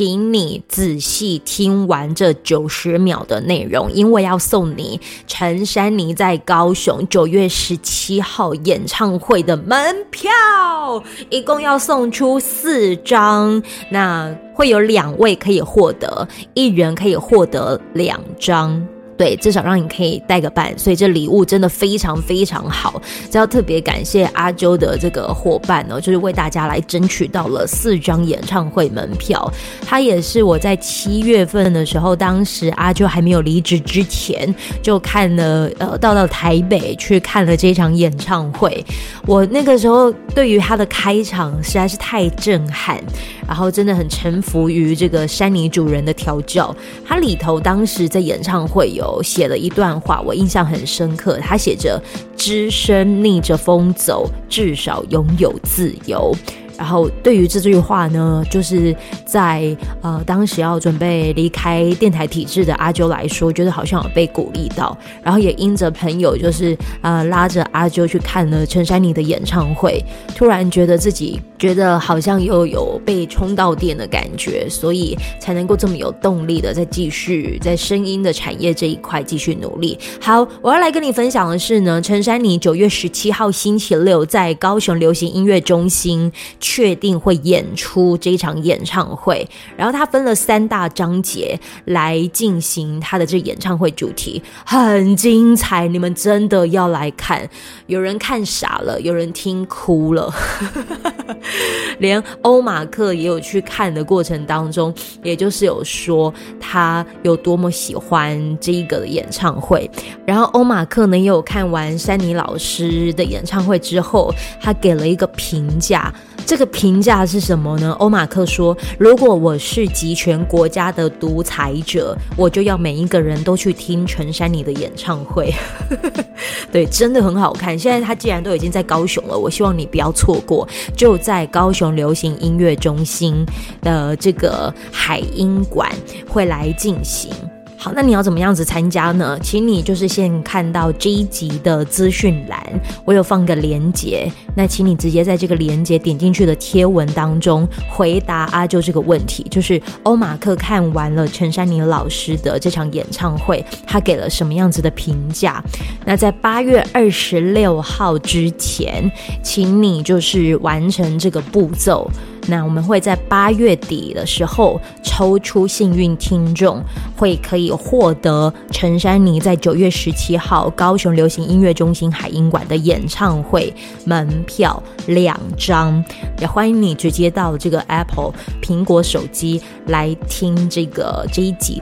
请你仔细听完这九十秒的内容，因为要送你陈珊妮在高雄九月十七号演唱会的门票，一共要送出四张，那会有两位可以获得，一人可以获得两张。对，至少让你可以带个伴，所以这礼物真的非常非常好。这要特别感谢阿周的这个伙伴呢，就是为大家来争取到了四张演唱会门票。他也是我在七月份的时候，当时阿周还没有离职之前，就看了呃，到了台北去看了这场演唱会。我那个时候对于他的开场实在是太震撼，然后真的很臣服于这个山泥主人的调教。他里头当时在演唱会有。写了一段话，我印象很深刻。他写着：“只身逆着风走，至少拥有自由。”然后对于这句话呢，就是在呃当时要准备离开电台体制的阿啾来说，觉得好像有被鼓励到。然后也因着朋友就是呃拉着阿啾去看了陈珊妮的演唱会，突然觉得自己觉得好像又有被充到电的感觉，所以才能够这么有动力的再继续在声音的产业这一块继续努力。好，我要来跟你分享的是呢，陈珊妮九月十七号星期六在高雄流行音乐中心。确定会演出这一场演唱会，然后他分了三大章节来进行他的这演唱会主题，很精彩，你们真的要来看。有人看傻了，有人听哭了，连欧马克也有去看的过程当中，也就是有说他有多么喜欢这一个演唱会。然后欧马克呢也有看完珊妮老师的演唱会之后，他给了一个评价。这个评价是什么呢？欧马克说：“如果我是集权国家的独裁者，我就要每一个人都去听陈珊妮的演唱会。”对，真的很好看。现在他既然都已经在高雄了，我希望你不要错过，就在高雄流行音乐中心的这个海音馆会来进行。好，那你要怎么样子参加呢？请你就是先看到这一集的资讯栏，我有放个连接，那请你直接在这个连接点进去的贴文当中回答阿啾这个问题，就是欧马克看完了陈珊妮老师的这场演唱会，他给了什么样子的评价？那在八月二十六号之前，请你就是完成这个步骤。那我们会在八月底的时候抽出幸运听众，会可以获得陈珊妮在九月十七号高雄流行音乐中心海音馆的演唱会门票两张，也欢迎你直接到这个 Apple 苹果手机来听这个这一集。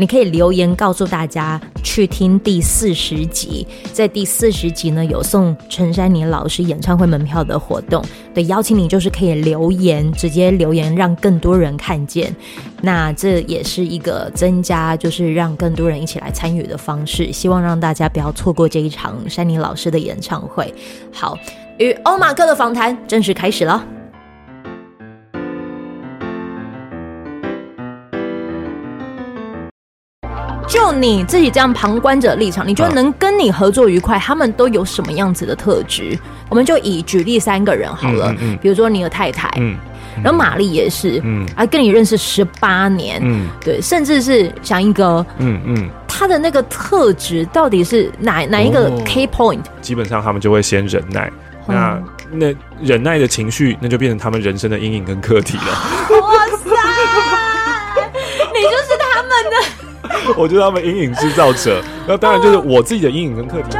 你可以留言告诉大家去听第四十集，在第四十集呢有送陈珊妮老师演唱会门票的活动，对，邀请你就是可以留言，直接留言让更多人看见，那这也是一个增加，就是让更多人一起来参与的方式，希望让大家不要错过这一场珊妮老师的演唱会。好，与欧马克的访谈正式开始了。就你自己这样旁观者立场，你觉得能跟你合作愉快，他们都有什么样子的特质？我们就以举例三个人好了，嗯嗯、比如说你的太太，嗯，然后玛丽也是，嗯，啊，跟你认识十八年，嗯，对，甚至是像一个，嗯嗯，他的那个特质到底是哪哪一个 key point？哦、基本上他们就会先忍耐，嗯、那那忍耐的情绪，那就变成他们人生的阴影跟课题了。哇塞，你就是他们的。我觉得他们阴影制造者，那当然就是我自己的阴影跟课题。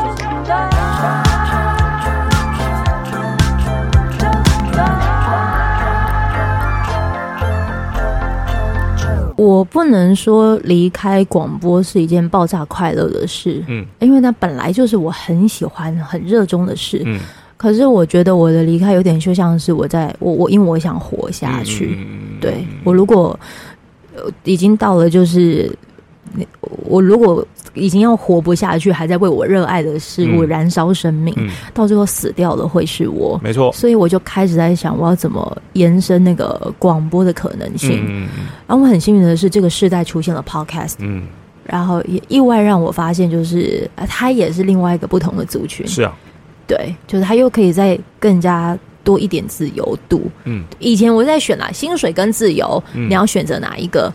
我不能说离开广播是一件爆炸快乐的事，嗯，因为那本来就是我很喜欢、很热衷的事，嗯。可是我觉得我的离开有点就像是我在我我因为我想活下去，对，我如果已经到了就是。我如果已经要活不下去，还在为我热爱的事物燃烧生命，嗯嗯、到最后死掉了会是我，没错。所以我就开始在想，我要怎么延伸那个广播的可能性。嗯、然后我很幸运的是，这个时代出现了 Podcast，嗯，然后也意外让我发现，就是它也是另外一个不同的族群。是啊，对，就是它又可以再更加。多一点自由度。嗯，以前我在选啦，薪水跟自由，嗯你要选择哪一个？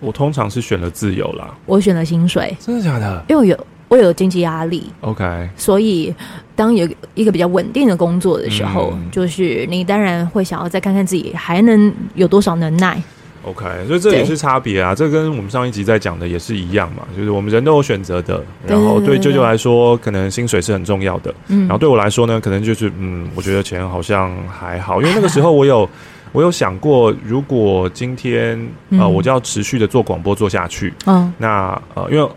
我通常是选了自由啦。我选了薪水，真的假的？因为我有我有经济压力。OK，所以，当有一个比较稳定的工作的时候，嗯就是你当然会想要再看看自己还能有多少能耐。OK，所以这也是差别啊，这跟我们上一集在讲的也是一样嘛，就是我们人都有选择的。然后对舅舅来说，可能薪水是很重要的。嗯，然后对我来说呢，可能就是嗯，我觉得钱好像还好，因为那个时候我有我有想过，如果今天呃我就要持续的做广播做下去，嗯，那呃因为。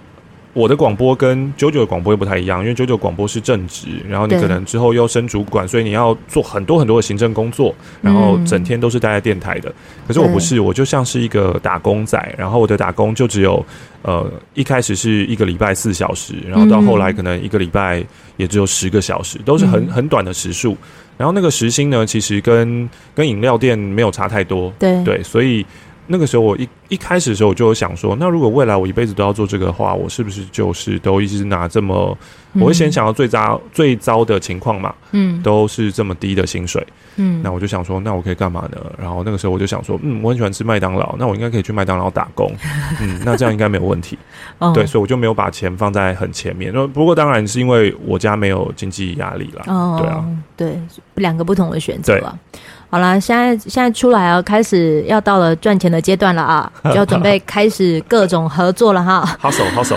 我的广播跟九九的广播又不太一样，因为九九广播是正职，然后你可能之后又升主管，所以你要做很多很多的行政工作，然后整天都是待在电台的。可是我不是，我就像是一个打工仔，然后我的打工就只有呃一开始是一个礼拜四小时，然后到后来可能一个礼拜也只有十个小时，都是很很短的时数。然后那个时薪呢，其实跟跟饮料店没有差太多，对对，所以。那个时候我一一开始的时候我就有想说，那如果未来我一辈子都要做这个的话，我是不是就是都一直拿这么？我会先想到最糟最糟的情况嘛，嗯，都是这么低的薪水，嗯，那我就想说，那我可以干嘛呢？然后那个时候我就想说，嗯，我很喜欢吃麦当劳，那我应该可以去麦当劳打工，嗯，那这样应该没有问题，哦、对，所以我就没有把钱放在很前面。不过当然是因为我家没有经济压力啦，哦，对啊，对，两个不同的选择啊。好啦，现在现在出来啊，开始要到了赚钱的阶段了啊，就要准备开始各种合作了哈。好手，好手。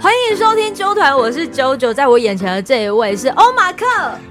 欢迎收听啾团，我是九九，在我眼前的这一位是欧马克。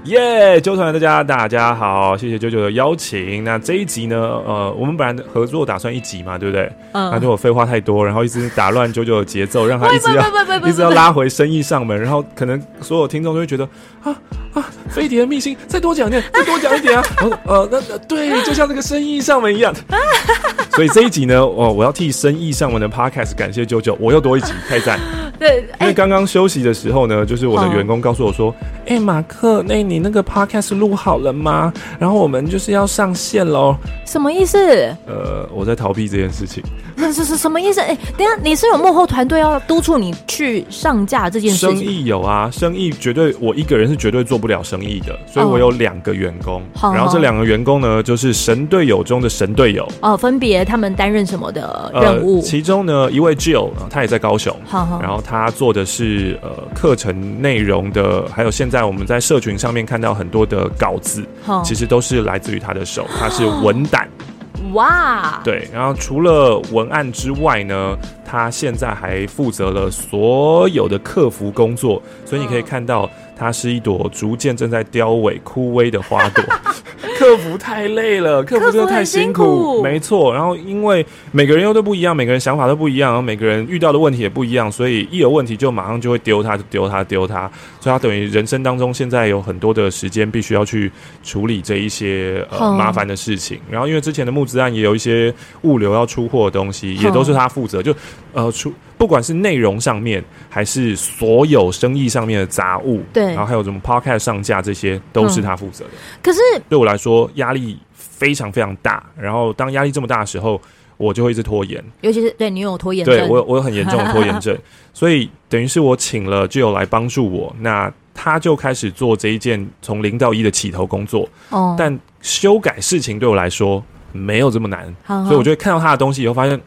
耶，啾团大家大家好，谢谢九九的邀请。那这一集呢，呃，我们本来合作打算一集嘛，对不对？嗯。那就我废话太多，然后一直打乱九九的节奏，让他一直要一直要拉回生意上门，然后可能所有听众都会觉得啊啊，飞碟的秘辛，再多讲一点，再多讲一点啊。然后呃，那呃，对，就像这个生意上门一样。所以这一集呢，哦，我要替生意上门的 Podcast 感谢九九，我又多一集，太赞。对，因为刚刚休息的时候呢，就是我的员工告诉我说：“哎、欸，马克，那你那个 podcast 录好了吗？然后我们就是要上线喽。”什么意思？呃，我在逃避这件事情。那是是什么意思？哎、欸，等下，你是有幕后团队要督促你去上架这件事情？生意有啊，生意绝对我一个人是绝对做不了生意的，所以我有两个员工。哦、然后这两个员工呢，就是神队友中的神队友。哦，分别他们担任什么的任务？呃、其中呢，一位 Jill，他也在高雄。好好，然后他做的是呃课程内容的，还有现在我们在社群上面看到很多的稿子，哦、其实都是来自于他的手，他是文胆。哇，对，然后除了文案之外呢，他现在还负责了所有的客服工作，所以你可以看到，它是一朵逐渐正在凋萎、枯萎的花朵。客服太累了，客服真的太辛苦，辛苦没错。然后因为每个人又都不一样，每个人想法都不一样，然后每个人遇到的问题也不一样，所以一有问题就马上就会丢他，就丢他，丢他。所以他等于人生当中现在有很多的时间必须要去处理这一些呃麻烦的事情。然后因为之前的募资案也有一些物流要出货的东西，也都是他负责。就呃出不管是内容上面，还是所有生意上面的杂物，对，然后还有什么 podcast 上架这些，都是他负责的。可是对我来说。说压力非常非常大，然后当压力这么大的时候，我就会一直拖延，尤其是对你有拖延症，对我我有很严重的拖延症，所以等于是我请了 Jill 来帮助我，那他就开始做这一件从零到一的起头工作。哦，但修改事情对我来说没有这么难，好好，所以我就会看到他的东西以后发现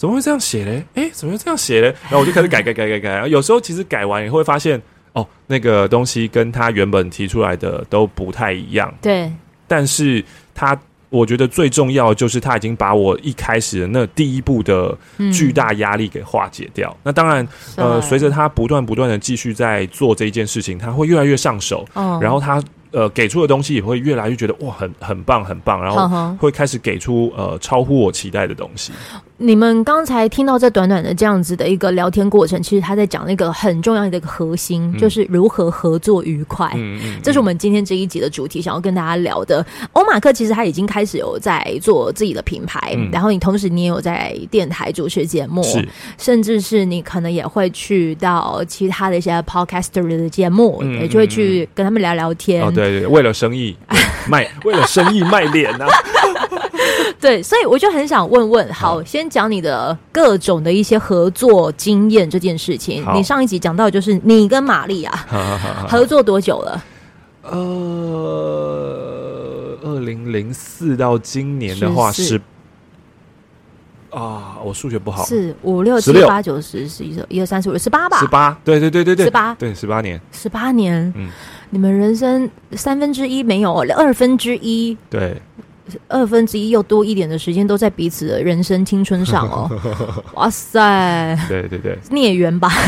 怎么会这样写嘞？哎，怎么会这样写嘞？然后我就开始改改改改改，有时候其实改完也会发现哦，那个东西跟他原本提出来的都不太一样。对。但是他，我觉得最重要就是他已经把我一开始的那第一步的巨大压力给化解掉。那当然，呃，随着他不断不断的继续在做这一件事情，他会越来越上手。哦、然后他呃给出的东西也会越来越觉得哇，很很棒很棒，然后会开始给出呃超乎我期待的东西。你们刚才听到这短短的这样子的一个聊天过程，其实他在讲那个很重要的一个核心，嗯、就是如何合作愉快。嗯嗯，这是我们今天这一集的主题，想要跟大家聊的。欧马克其实他已经开始有在做自己的品牌，嗯、然后你同时你也有在电台主持节目，是甚至是你可能也会去到其他的一些 podcaster 的节目，嗯、也就会去跟他们聊聊天。哦，对对，为了生意 卖，为了生意卖脸呐、啊。对，所以我就很想问问，好，好先讲你的各种的一些合作经验这件事情。你上一集讲到就是你跟玛丽啊，合作多久了？呃，二零零四到今年的话是。啊，我数学不好。四五六七八九十十一十一二三四五六十八吧。十八，对对对对对，十八，对十八年。十八年，嗯，你们人生三分之一没有，二分之一，对，二分之一又多一点的时间都在彼此的人生青春上哦。哇塞，对对对，孽缘吧。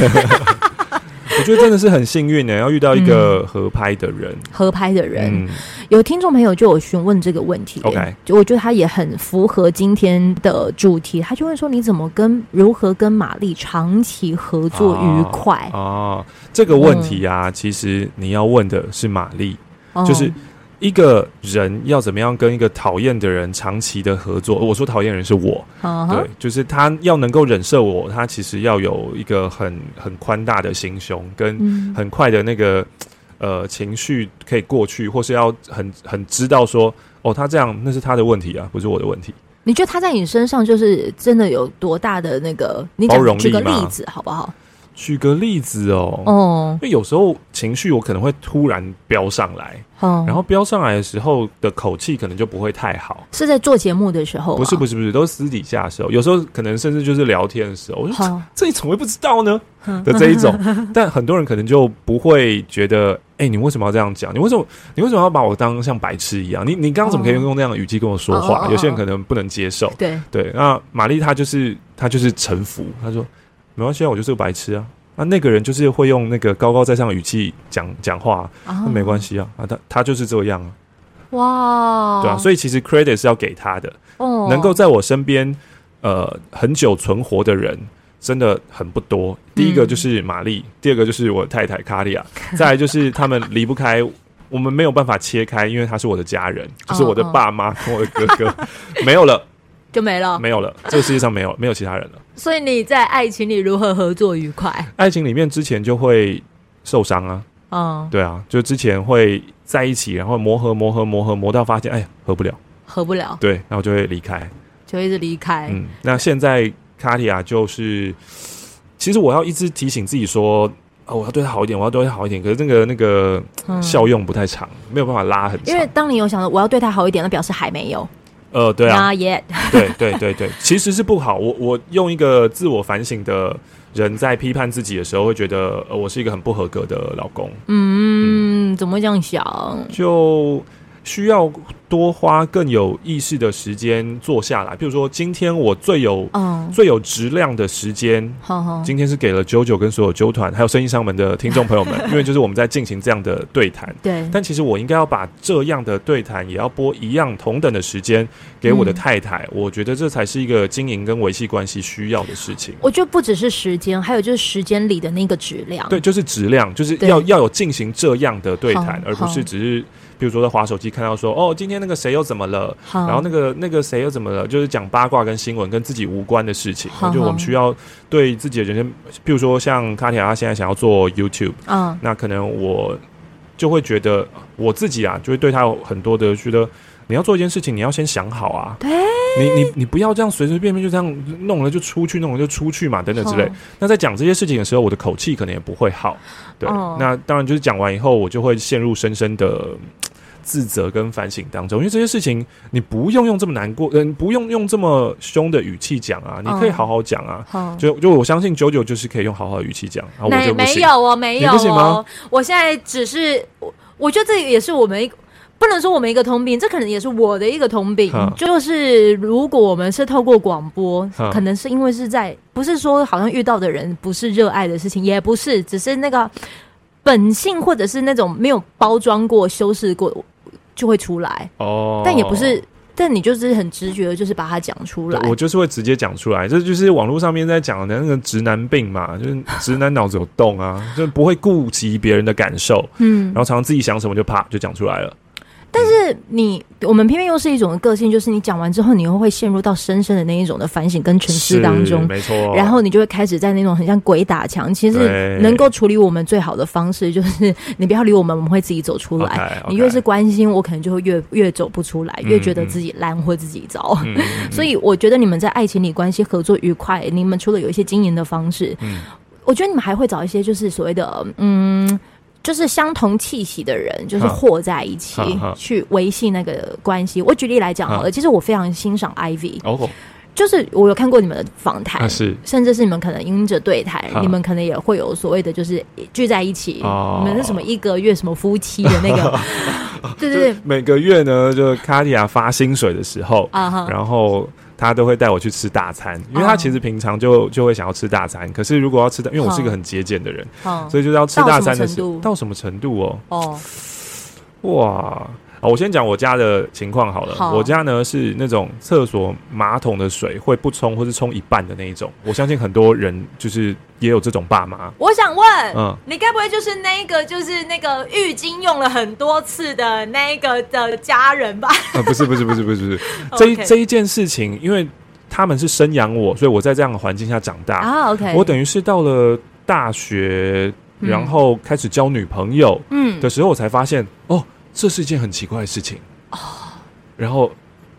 我觉得真的是很幸运呢，要遇到一个合拍的人，嗯、合拍的人。嗯、有听众朋友就有询问这个问题，OK，就我觉得他也很符合今天的主题。他就问说：“你怎么跟如何跟玛丽长期合作愉快？”哦，哦，这个问题啊，嗯、其实你要问的是玛丽，哦、就是。一个人要怎么样跟一个讨厌的人长期的合作？我说讨厌人是我，uh huh. 对，就是他要能够忍受我，他其实要有一个很很宽大的心胸，跟很快的那个、嗯、呃情绪可以过去，或是要很很知道说，哦，他这样那是他的问题啊，不是我的问题。你觉得他在你身上就是真的有多大的那个？你讲，举个例子好不好？举个例子哦，哦，因为有时候情绪我可能会突然飙上来，哦，然后飙上来的时候的口气可能就不会太好。是在做节目的时候？不是不是不是，都是私底下的时候。有时候可能甚至就是聊天的时候，我就说这你怎么会不知道呢？的这一种，但很多人可能就不会觉得，哎，你为什么要这样讲？你为什么你为什么要把我当像白痴一样？你你刚刚怎么可以用那样的语气跟我说话？有些人可能不能接受。对对，那玛丽她就是她就是臣服，她说。没关系啊，我就是个白痴啊。那那个人就是会用那个高高在上的语气讲讲话，那、哦、没关系啊。啊，他他就是这样啊。哇，对啊，所以其实 credit 是要给他的。哦，能够在我身边呃很久存活的人真的很不多。第一个就是玛丽，嗯、第二个就是我太太卡利亚，再来就是他们离不开，我们没有办法切开，因为他是我的家人，就是我的爸妈跟我的哥哥，没有了。就没了，没有了，这个世界上没有没有其他人了。所以你在爱情里如何合作愉快？爱情里面之前就会受伤啊，嗯，对啊，就之前会在一起，然后磨合磨合磨合磨到发现，哎呀，合不了，合不了，对，然后就会离开，就一直离开。嗯，那现在卡蒂亚就是，其实我要一直提醒自己说，哦，我要对他好一点，我要对他好一点，可是那个那个效用不太长，嗯、没有办法拉很长。因为当你有想到我要对他好一点，那表示还没有。呃，对啊. 对对对对，其实是不好。我我用一个自我反省的人在批判自己的时候，会觉得呃，我是一个很不合格的老公。嗯，嗯怎么会这样想？就需要。多花更有意识的时间坐下来，比如说今天我最有、嗯、最有质量的时间，今天是给了 JoJo 跟所有九团还有生意上门的听众朋友们，因为就是我们在进行这样的对谈。对，但其实我应该要把这样的对谈也要播一样同等的时间给我的太太，嗯、我觉得这才是一个经营跟维系关系需要的事情。我觉得不只是时间，还有就是时间里的那个质量。对，就是质量，就是要要有进行这样的对谈，而不是只是。比如说在滑手机看到说哦，今天那个谁又怎么了？好然后那个那个谁又怎么了？就是讲八卦跟新闻跟自己无关的事情。好就我们需要对自己的人生，比如说像卡提亚现在想要做 YouTube，嗯，那可能我就会觉得我自己啊，就会对他有很多的觉得，你要做一件事情，你要先想好啊。对，你你你不要这样随随便便就这样弄了就出去，弄了就出去嘛，等等之类。那在讲这些事情的时候，我的口气可能也不会好。对，哦、那当然就是讲完以后，我就会陷入深深的。自责跟反省当中，因为这些事情你不用用这么难过，嗯，不用用这么凶的语气讲啊，你可以好好讲啊。嗯、就就我相信九九就是可以用好好的语气讲，然后我就不行。没有哦，没有哦，不行吗？我现在只是我，我觉得这也是我们一个不能说我们一个通病，这可能也是我的一个通病，嗯、就是如果我们是透过广播，嗯、可能是因为是在不是说好像遇到的人不是热爱的事情，也不是，只是那个本性或者是那种没有包装过、修饰过。就会出来哦，但也不是，但你就是很直觉的，就是把它讲出来。我就是会直接讲出来，这就是网络上面在讲的那个直男病嘛，就是直男脑子有洞啊，就不会顾及别人的感受，嗯，然后常常自己想什么就啪就讲出来了。但是你我们偏偏又是一种个性，就是你讲完之后，你又会陷入到深深的那一种的反省跟沉思当中，没错。然后你就会开始在那种很像鬼打墙。其实能够处理我们最好的方式，就是你不要理我们，我们会自己走出来。Okay, okay. 你越是关心我，可能就会越越走不出来，越觉得自己烂或自己糟。所以我觉得你们在爱情里关系合作愉快，你们除了有一些经营的方式，嗯，我觉得你们还会找一些就是所谓的嗯。就是相同气息的人，就是和在一起去维系那个关系。我举例来讲好了，其实我非常欣赏 Ivy，哦，就是我有看过你们的访谈，是，甚至是你们可能因着对谈，你们可能也会有所谓的，就是聚在一起，你们是什么一个月什么夫妻的那个，对对对，每个月呢，就卡地亚发薪水的时候啊，然后。他都会带我去吃大餐，因为他其实平常就就会想要吃大餐。可是如果要吃，因为我是一个很节俭的人，所以就是要吃大餐的时候，到什么程度哦？哦，哇！我先讲我家的情况好了。好，我家呢是那种厕所马桶的水会不冲，或是冲一半的那一种。我相信很多人就是也有这种爸妈。我想问，嗯，你该不会就是那个就是那个浴巾用了很多次的那个的家人吧？啊，不是不是不是不是不是，这一这一件事情，因为他们是生养我，所以我在这样的环境下长大啊。OK，我等于是到了大学，然后开始交女朋友，嗯，的时候，我才发现哦。这是一件很奇怪的事情哦，然后，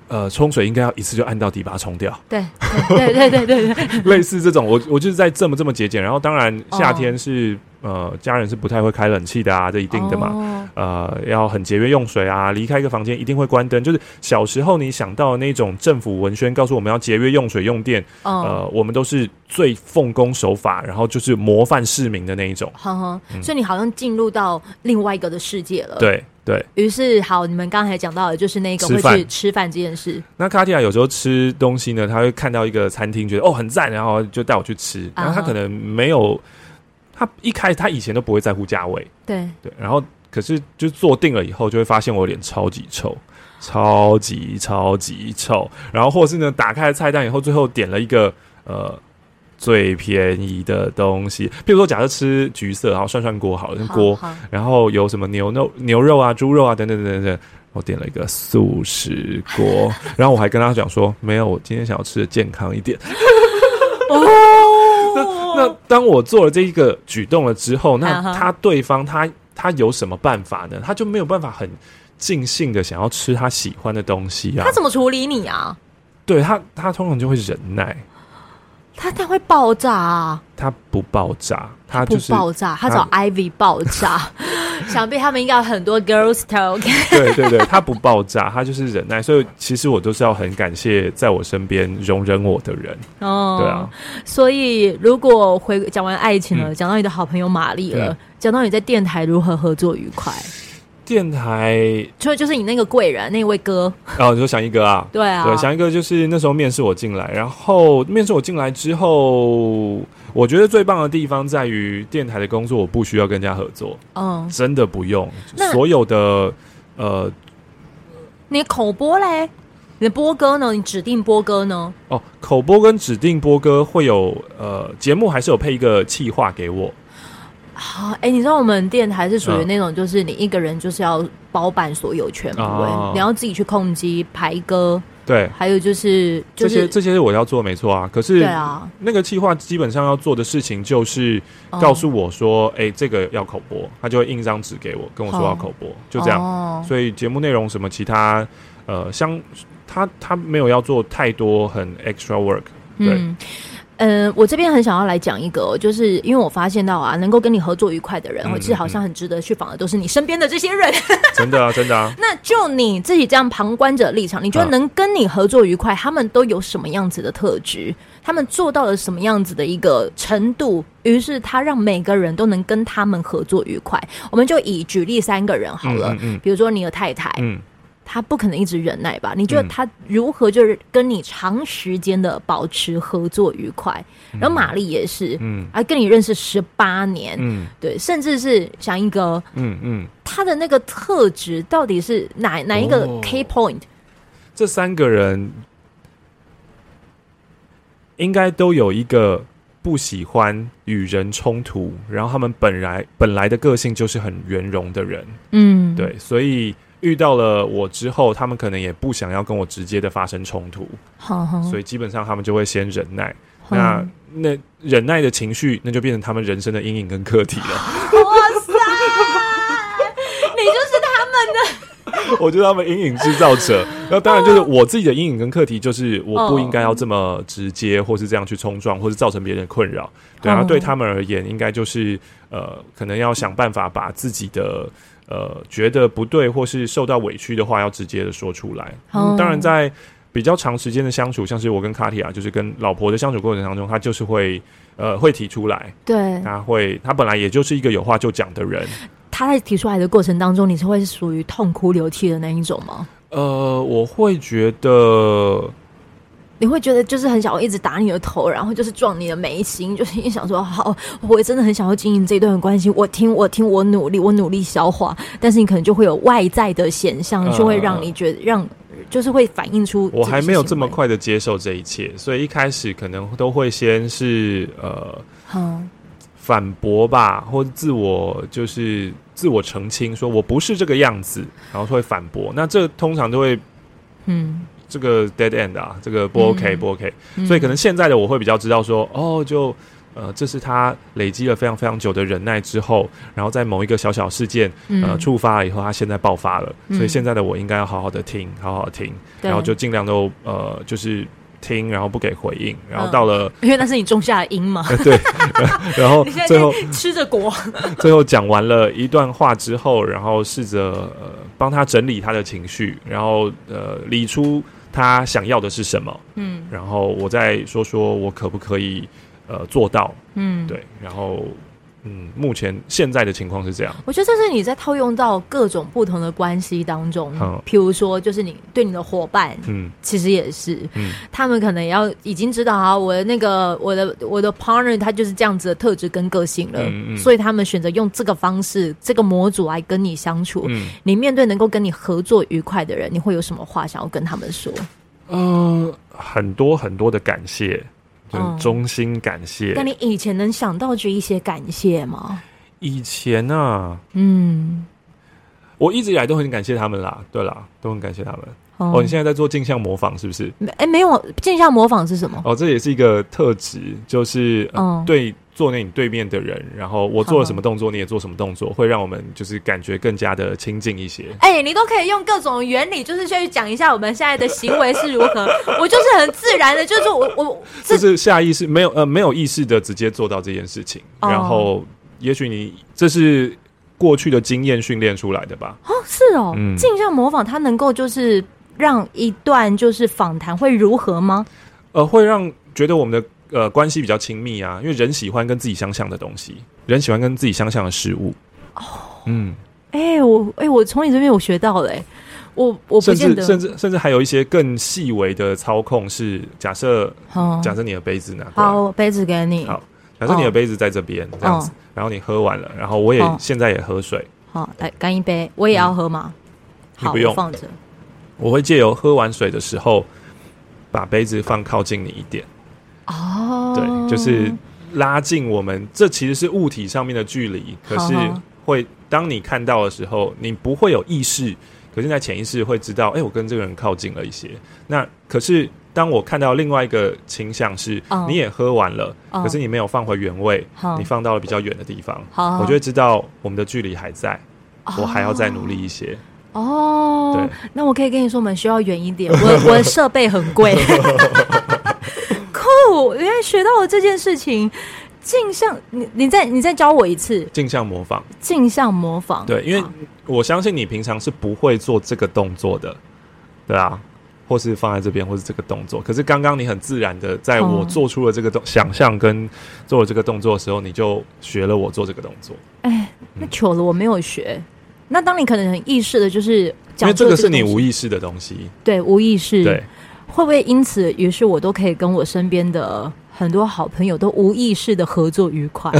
呃，冲水应该要一次就按到底把它冲掉。对，对，对，对，对，对，类似这种，我我就是在这么这么节俭。然后，当然夏天是、哦、呃，家人是不太会开冷气的啊，这一定的嘛。哦、呃，要很节约用水啊，离开一个房间一定会关灯。就是小时候你想到那种政府文宣告诉我们要节约用水用电，哦、呃，我们都是最奉公守法，然后就是模范市民的那一种。呵呵嗯、所以你好像进入到另外一个的世界了。对。对于是，好，你们刚才讲到的就是那个会去吃饭这件事。那卡蒂亚有时候吃东西呢，他会看到一个餐厅，觉得哦很赞，然后就带我去吃。然后他可能没有，他一开始他以前都不会在乎价位，对对。然后可是就坐定了以后，就会发现我脸超级臭，超级超级臭。然后或是呢，打开菜单以后，最后点了一个呃。最便宜的东西，譬如说，假设吃橘色，然后涮涮锅好了，锅，然后有什么牛肉、牛肉啊、猪肉啊等等等等等，我点了一个素食锅，然后我还跟他讲说，没有，我今天想要吃的健康一点。哦，那那当我做了这一个举动了之后，那他对方他他有什么办法呢？他就没有办法很尽兴的想要吃他喜欢的东西啊？他怎么处理你啊？对他，他通常就会忍耐。他他会爆炸啊！他不爆炸，他就是爆炸，他找 Ivy 爆炸。想必他们应该有很多 girls talk。对对对，他不爆炸，他就是忍耐。所以其实我都是要很感谢在我身边容忍我的人。哦，对啊。所以如果回讲完爱情了，讲、嗯、到你的好朋友玛丽了，讲、嗯、到你在电台如何合作愉快。电台就就是你那个贵人那位哥哦，你说翔一哥啊？对啊，对，翔一哥就是那时候面试我进来，然后面试我进来之后，我觉得最棒的地方在于电台的工作我不需要跟人家合作，嗯，真的不用，所有的呃，你口播嘞，你的播歌呢？你指定播歌呢？哦，口播跟指定播歌会有呃，节目还是有配一个企划给我。好，哎、欸，你知道我们电台是属于那种，就是你一个人就是要包办所有权，对、哦，你要自己去控机排歌，对，还有就是、就是、这些这些是我要做没错啊。可是，对啊，那个计划基本上要做的事情就是告诉我说，哎、哦欸，这个要口播，他就会印张纸给我，跟我说要口播，哦、就这样。哦、所以节目内容什么其他，呃，像他他没有要做太多很 extra work，对。嗯嗯、呃，我这边很想要来讲一个，就是因为我发现到啊，能够跟你合作愉快的人，我、嗯、其实好像很值得去访的，都是你身边的这些人。真的啊，真的啊。那就你自己这样旁观者立场，你觉得能跟你合作愉快，啊、他们都有什么样子的特质？他们做到了什么样子的一个程度？于是他让每个人都能跟他们合作愉快。我们就以举例三个人好了，嗯、比如说你的太太，嗯。他不可能一直忍耐吧？你觉得他如何就是跟你长时间的保持合作愉快？嗯、然后玛丽也是，嗯，还跟你认识十八年，嗯，对，甚至是翔一哥，嗯嗯，他的那个特质到底是哪哪一个 key point？、哦、这三个人应该都有一个不喜欢与人冲突，然后他们本来本来的个性就是很圆融的人，嗯，对，所以。遇到了我之后，他们可能也不想要跟我直接的发生冲突，好好所以基本上他们就会先忍耐。那那忍耐的情绪，那就变成他们人生的阴影跟课题了。哇塞，你就是他们的，我就是他们阴影制造者。那当然就是我自己的阴影跟课题，就是我不应该要这么直接，或是这样去冲撞，或是造成别人的困扰。对啊，对他们而言，应该就是呃，可能要想办法把自己的呃觉得不对或是受到委屈的话，要直接的说出来。嗯，当然在。比较长时间的相处，像是我跟卡提亚，就是跟老婆的相处过程当中，他就是会呃会提出来，对，他会他本来也就是一个有话就讲的人。他在提出来的过程当中，你是会是属于痛哭流涕的那一种吗？呃，我会觉得，你会觉得就是很想要一直打你的头，然后就是撞你的眉心，就是一想说好，我也真的很想要经营这一段关系，我听我听我努力，我努力消化，但是你可能就会有外在的现象，就会让你觉得让。就是会反映出我还没有这么快的接受这一切，所以一开始可能都会先是呃，嗯、反驳吧，或者自我就是自我澄清，说我不是这个样子，然后会反驳。那这通常都会嗯，这个 dead end 啊，这个不 OK、嗯、不 OK，所以可能现在的我会比较知道说哦就。呃，这是他累积了非常非常久的忍耐之后，然后在某一个小小事件呃触发了以后，他现在爆发了，嗯、所以现在的我应该要好好的听，好好听，然后就尽量都呃就是听，然后不给回应，然后到了，因为那是你种下的因嘛，对，然后最后吃着果，最后讲完了一段话之后，然后试着呃帮他整理他的情绪，然后呃理出他想要的是什么，嗯，然后我再说说我可不可以。呃，做到，嗯，对，然后，嗯，目前现在的情况是这样。我觉得这是你在套用到各种不同的关系当中，嗯，譬如说，就是你对你的伙伴，嗯，其实也是，嗯，他们可能也要已经知道啊，我的那个我的我的 partner 他就是这样子的特质跟个性了，嗯嗯，所以他们选择用这个方式、这个模组来跟你相处。嗯，你面对能够跟你合作愉快的人，你会有什么话想要跟他们说？嗯、呃，很多很多的感谢。衷心感谢。那你以前能想到这一些感谢吗？以前啊，嗯，我一直以来都很感谢他们啦。对啦，都很感谢他们。哦，你现在在做镜像模仿是不是？哎，没有，镜像模仿是什么？哦，这也是一个特质，就是对。坐在你对面的人，然后我做了什么动作，你也做什么动作，会让我们就是感觉更加的亲近一些。哎、欸，你都可以用各种原理，就是去讲一下我们现在的行为是如何。我就是很自然的，就是我我这是下意识，没有呃没有意识的直接做到这件事情。哦、然后，也许你这是过去的经验训练出来的吧？哦，是哦，嗯，镜像模仿它能够就是让一段就是访谈会如何吗？呃，会让觉得我们的。呃，关系比较亲密啊，因为人喜欢跟自己相像的东西，人喜欢跟自己相像的事物。哦，嗯，哎、欸，我哎、欸，我从你这边有学到了、欸，我我不见得，甚至甚至还有一些更细微的操控是假设，哦、假设你的杯子呢？好，杯子给你。好，假设你的杯子在这边、哦、这样子，然后你喝完了，然后我也现在也喝水。好，来干一杯，我也要喝吗？你不用放着。我会借由喝完水的时候，把杯子放靠近你一点。哦，对，就是拉近我们，这其实是物体上面的距离。可是会当你看到的时候，你不会有意识，可是在潜意识会知道，哎、欸，我跟这个人靠近了一些。那可是当我看到另外一个倾向是，你也喝完了，可是你没有放回原位，你放到了比较远的地方，我就会知道我们的距离还在，我还要再努力一些。哦，对，那我可以跟你说，我们需要远一点，我 我的设备很贵。酷，原来学到了这件事情，镜像，你你再你再教我一次，镜像模仿，镜像模仿，对，因为我相信你平常是不会做这个动作的，对啊，或是放在这边，或是这个动作，可是刚刚你很自然的，在我做出了这个动、哦、想象跟做了这个动作的时候，你就学了我做这个动作。哎，那糗了，我没有学。嗯、那当你可能很意识的，就是因为这个是你无意识的东西，对，无意识，对。会不会因此，于是我都可以跟我身边的很多好朋友都无意识的合作愉快？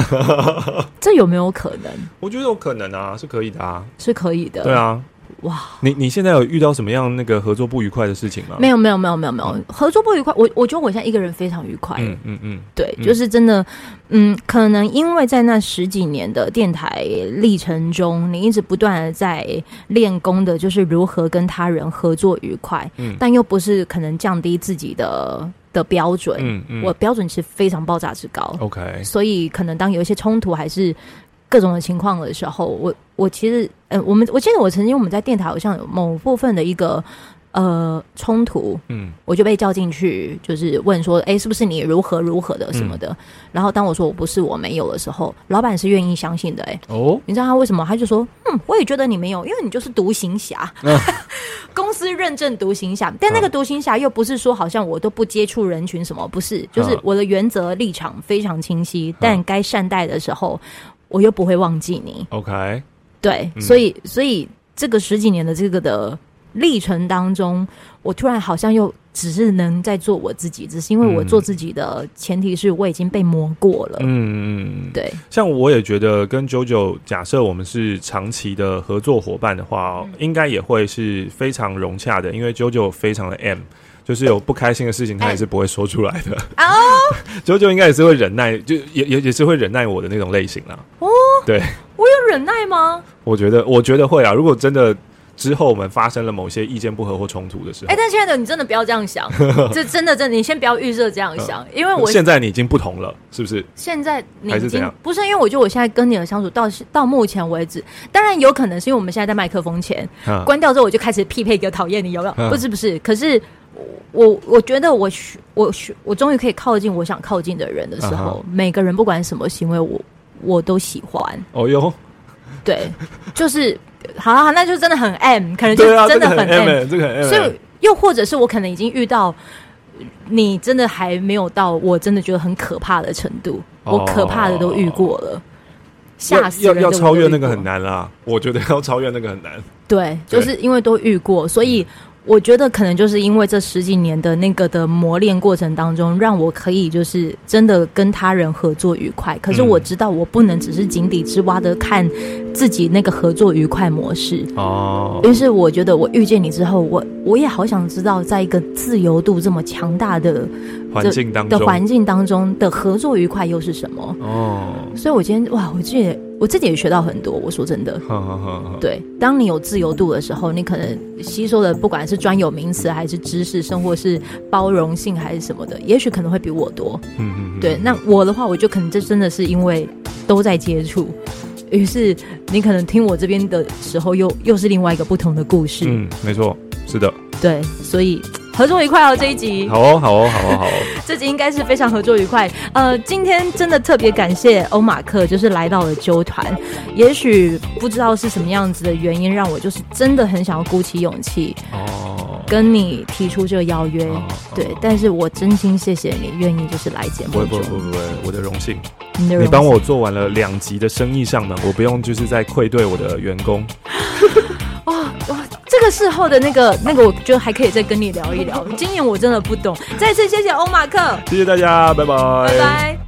这有没有可能？我觉得有可能啊，是可以的啊，是可以的。对啊，哇，你你现在有遇到什么样那个合作不愉快的事情吗？没有没有没有没有没有。合作不愉快，我我觉得我现在一个人非常愉快。嗯。嗯嗯，对，就是真的，嗯，可能因为在那十几年的电台历程中，你一直不断的在练功的，就是如何跟他人合作愉快，嗯，但又不是可能降低自己的的标准，嗯嗯，我标准其实非常爆炸之高，OK，所以可能当有一些冲突还是。各种的情况的时候，我我其实，呃，我们我记得我曾经我们在电台好像有某部分的一个呃冲突，嗯，我就被叫进去，就是问说，哎、欸，是不是你如何如何的什么的？嗯、然后当我说我不是，我没有的时候，老板是愿意相信的、欸，哎，哦，你知道他为什么？他就说，嗯，我也觉得你没有，因为你就是独行侠，嗯、公司认证独行侠，但那个独行侠又不是说好像我都不接触人群什么，不是，就是我的原则立场非常清晰，嗯、但该善待的时候。我又不会忘记你，OK？对，嗯、所以，所以这个十几年的这个的历程当中，我突然好像又只是能在做我自己，只是因为我做自己的前提是我已经被磨过了，嗯嗯，对。像我也觉得跟 JoJo，假设我们是长期的合作伙伴的话，嗯、应该也会是非常融洽的，因为 JoJo 非常的 M。就是有不开心的事情，他也是不会说出来的。哦，九九应该也是会忍耐，就也也也是会忍耐我的那种类型啦。哦，对，我有忍耐吗？我觉得，我觉得会啊。如果真的之后我们发生了某些意见不合或冲突的时候，哎，但亲爱的，你真的不要这样想，这真的真的，你先不要预设这样想，因为我现在你已经不同了，是不是？现在你已经不是，因为我觉得我现在跟你的相处到到目前为止，当然有可能是因为我们现在在麦克风前关掉之后，我就开始匹配一个讨厌你，有没有？不是不是，可是。我我觉得我我我终于可以靠近我想靠近的人的时候，uh huh. 每个人不管什么行为，我我都喜欢。哦哟，对，就是好啊，那就真的很 M，可能就真的很 M，这个很 M。所以又或者是我可能已经遇到你，真的还没有到我真的觉得很可怕的程度。Oh. 我可怕的都遇过了，吓死人！要要超越那个很难啦，我觉得要超越那个很难。对，就是因为都遇过，所以。我觉得可能就是因为这十几年的那个的磨练过程当中，让我可以就是真的跟他人合作愉快。可是我知道我不能只是井底之蛙的看自己那个合作愉快模式哦。于是我觉得我遇见你之后，我我也好想知道，在一个自由度这么强大的环境当中的环境当中的合作愉快又是什么哦。所以我今天哇，我记得。我自己也学到很多。我说真的，对，当你有自由度的时候，你可能吸收的不管是专有名词还是知识，生活是包容性还是什么的，也许可能会比我多。嗯嗯，对。那我的话，我就可能这真的是因为都在接触，于是你可能听我这边的时候又，又又是另外一个不同的故事。嗯，没错，是的。对，所以。合作愉快哦，这一集好哦，好哦，好哦，好哦，这集应该是非常合作愉快。呃，今天真的特别感谢欧马克，就是来到了纠团。也许不知道是什么样子的原因，让我就是真的很想要鼓起勇气哦，跟你提出这个邀约。哦、对，哦、但是我真心谢谢你愿意就是来节目。不不不不不，我的荣幸。你，你帮我做完了两集的生意上门，我不用就是在愧对我的员工。哇哇！这个事后的那个那个，我觉得还可以再跟你聊一聊。今年我真的不懂。再次谢谢欧马克，谢谢大家，拜拜，拜拜。